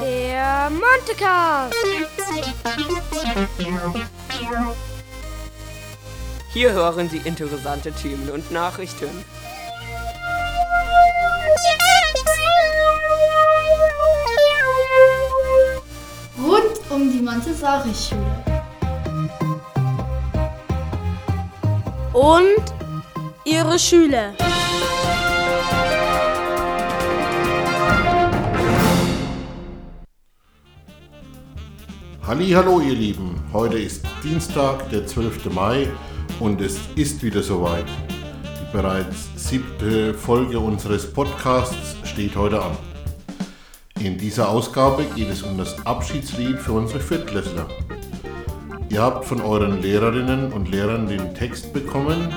Der Montecast. Hier hören Sie interessante Themen und Nachrichten. Rund um die Montessori-Schule. Und ihre Schüler. Hallo ihr Lieben, heute ist Dienstag, der 12. Mai und es ist wieder soweit. Die bereits siebte Folge unseres Podcasts steht heute an. In dieser Ausgabe geht es um das Abschiedslied für unsere Viertklässler. Ihr habt von euren Lehrerinnen und Lehrern den Text bekommen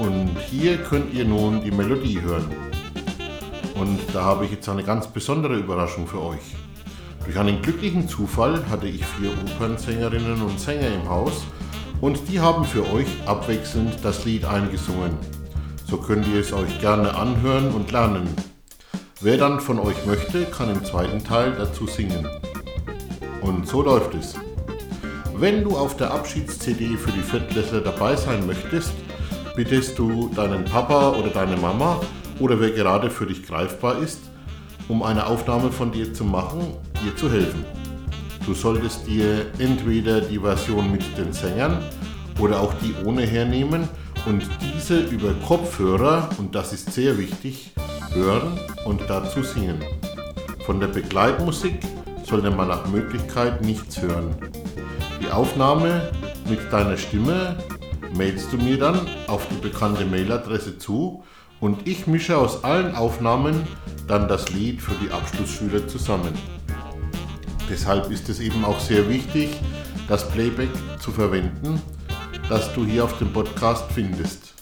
und hier könnt ihr nun die Melodie hören. Und da habe ich jetzt eine ganz besondere Überraschung für euch. Durch einen glücklichen Zufall hatte ich vier Opernsängerinnen und Sänger im Haus und die haben für euch abwechselnd das Lied eingesungen. So könnt ihr es euch gerne anhören und lernen. Wer dann von euch möchte, kann im zweiten Teil dazu singen. Und so läuft es. Wenn du auf der Abschieds-CD für die Viertklässler dabei sein möchtest, bittest du deinen Papa oder deine Mama oder wer gerade für dich greifbar ist, um eine Aufnahme von dir zu machen, dir zu helfen. Du solltest dir entweder die Version mit den Sängern oder auch die ohne hernehmen und diese über Kopfhörer, und das ist sehr wichtig, hören und dazu singen. Von der Begleitmusik sollte man nach Möglichkeit nichts hören. Die Aufnahme mit deiner Stimme mailst du mir dann auf die bekannte Mailadresse zu und ich mische aus allen Aufnahmen dann das Lied für die Abschlussschüler zusammen. Deshalb ist es eben auch sehr wichtig, das Playback zu verwenden, das du hier auf dem Podcast findest.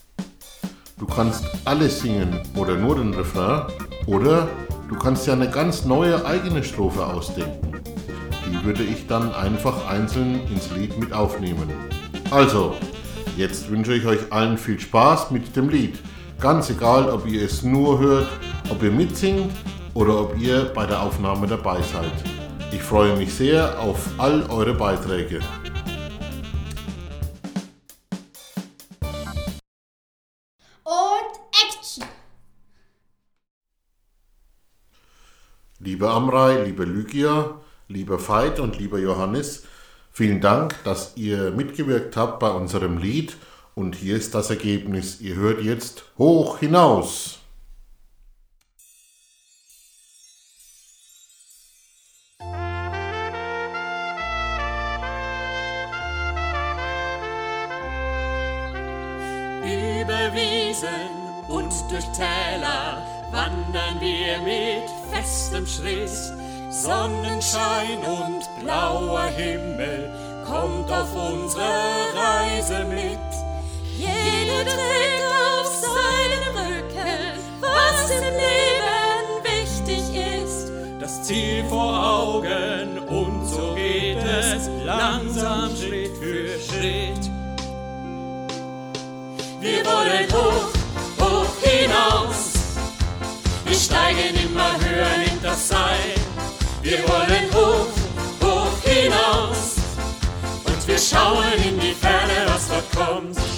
Du kannst alles singen oder nur den Refrain oder du kannst ja eine ganz neue eigene Strophe ausdenken. Die würde ich dann einfach einzeln ins Lied mit aufnehmen. Also, jetzt wünsche ich euch allen viel Spaß mit dem Lied. Ganz egal, ob ihr es nur hört, ob ihr mitsingt oder ob ihr bei der Aufnahme dabei seid. Ich freue mich sehr auf all eure Beiträge. Und Action! Liebe Amrei, liebe Lygia, lieber Veit und lieber Johannes, vielen Dank, dass ihr mitgewirkt habt bei unserem Lied und hier ist das Ergebnis. Ihr hört jetzt hoch hinaus. Über Wiesen und durch Täler wandern wir mit festem Schritt. Sonnenschein und blauer Himmel kommt auf unsere Reise mit. Jeder trägt auf seinem Rücken, was im Leben wichtig ist. Das Ziel vor Augen und so geht es langsam Schritt für Schritt. Wir wollen hoch, hoch hinaus. Wir steigen immer höher in das Seil. Wir wollen hoch, hoch hinaus. Und wir schauen in die Ferne, was dort kommt.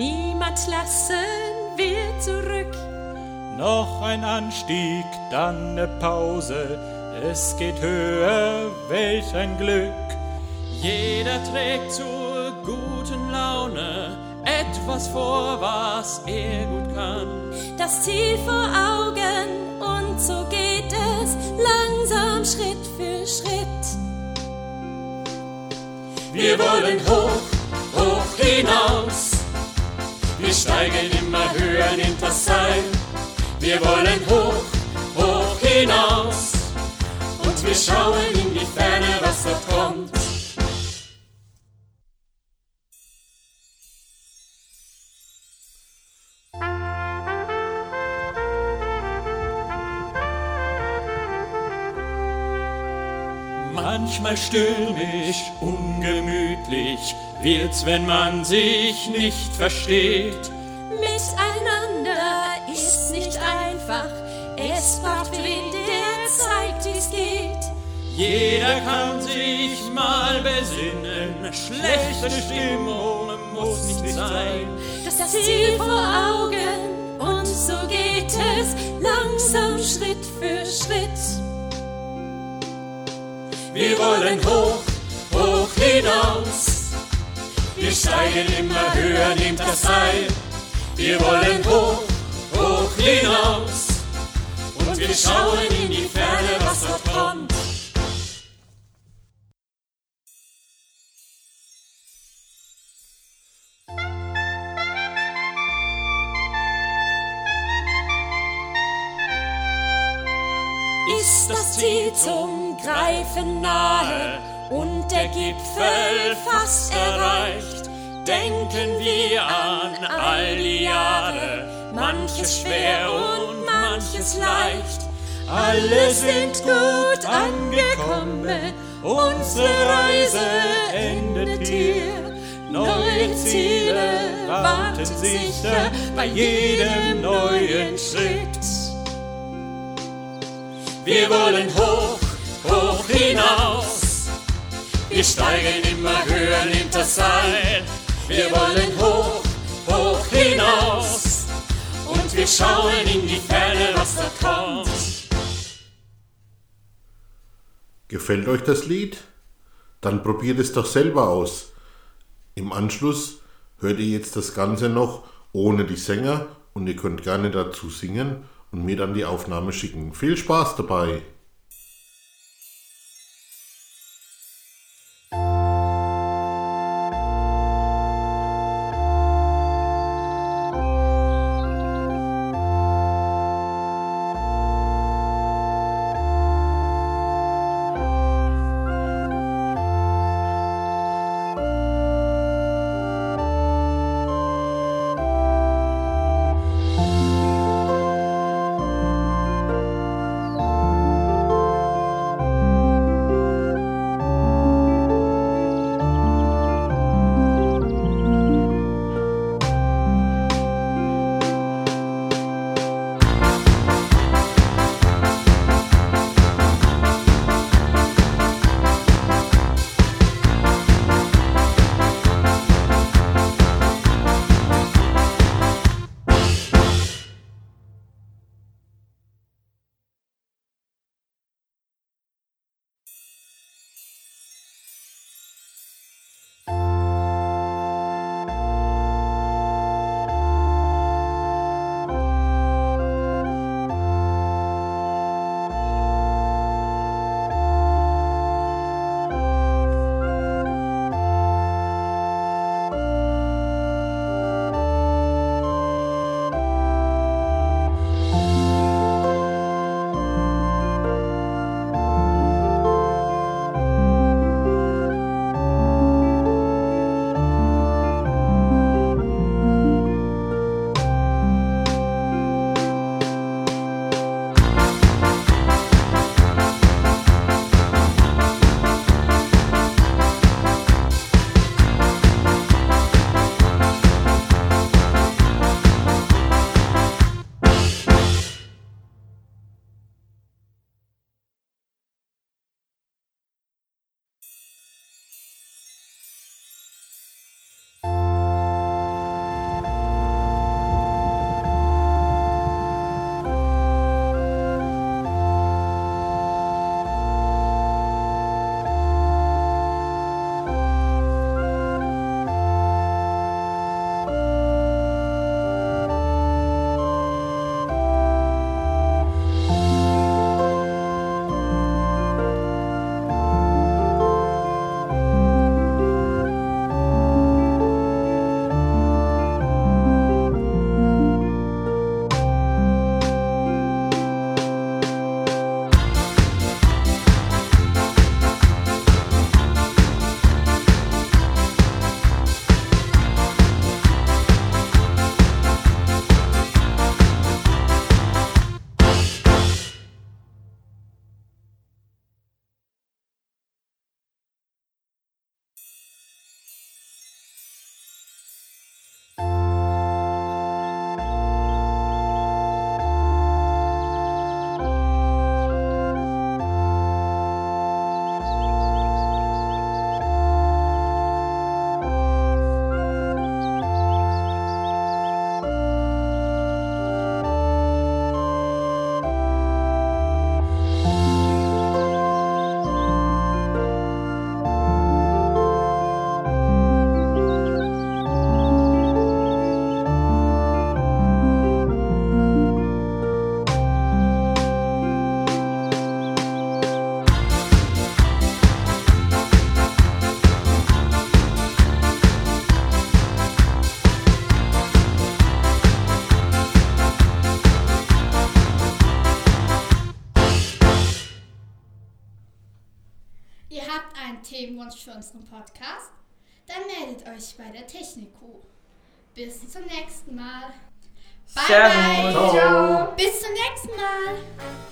Niemand lassen wir zurück. Noch ein Anstieg, dann eine Pause. Es geht höher, welch ein Glück. Jeder trägt zur guten Laune etwas vor, was er gut kann. Das Ziel vor Augen und so geht es langsam Schritt für Schritt. Wir wollen hoch, hoch hinaus. Wir steigen immer höher in das Seil. Wir wollen hoch, hoch hinaus. Und wir schauen in die Ferne, Manchmal stürmisch, ungemütlich wird's, wenn man sich nicht versteht. Miteinander ist nicht einfach, es braucht wen, der zeigt, wie's geht. Jeder kann sich mal besinnen, schlechte Stimmung muss nicht sein. Das Ziel vor Augen Wir wollen hoch, hoch hinaus. Wir steigen immer höher, nehmt das Seil. Wir wollen hoch, hoch hinaus. Und wir schauen in die Ferne, was dort kommt. Ist das Ziel zum Greifen nahe und der Gipfel fast erreicht, denken wir an all die Jahre, manches schwer und manches leicht. Alle sind gut angekommen, unsere Reise endet hier. Neue Ziele warten sicher bei jedem neuen Schritt. Wir wollen hoch, hoch hinaus. Wir steigen immer höher, nehmt das Seil. Wir wollen hoch, hoch hinaus. Und wir schauen in die Ferne, was da kommt. Gefällt euch das Lied? Dann probiert es doch selber aus. Im Anschluss hört ihr jetzt das Ganze noch ohne die Sänger und ihr könnt gerne dazu singen und mir dann die Aufnahme schicken. Viel Spaß dabei! Einen Themenwunsch für unseren Podcast? Dann meldet euch bei der Technik-Kuh. Bis zum nächsten Mal. Bye, bye. Bis zum nächsten Mal.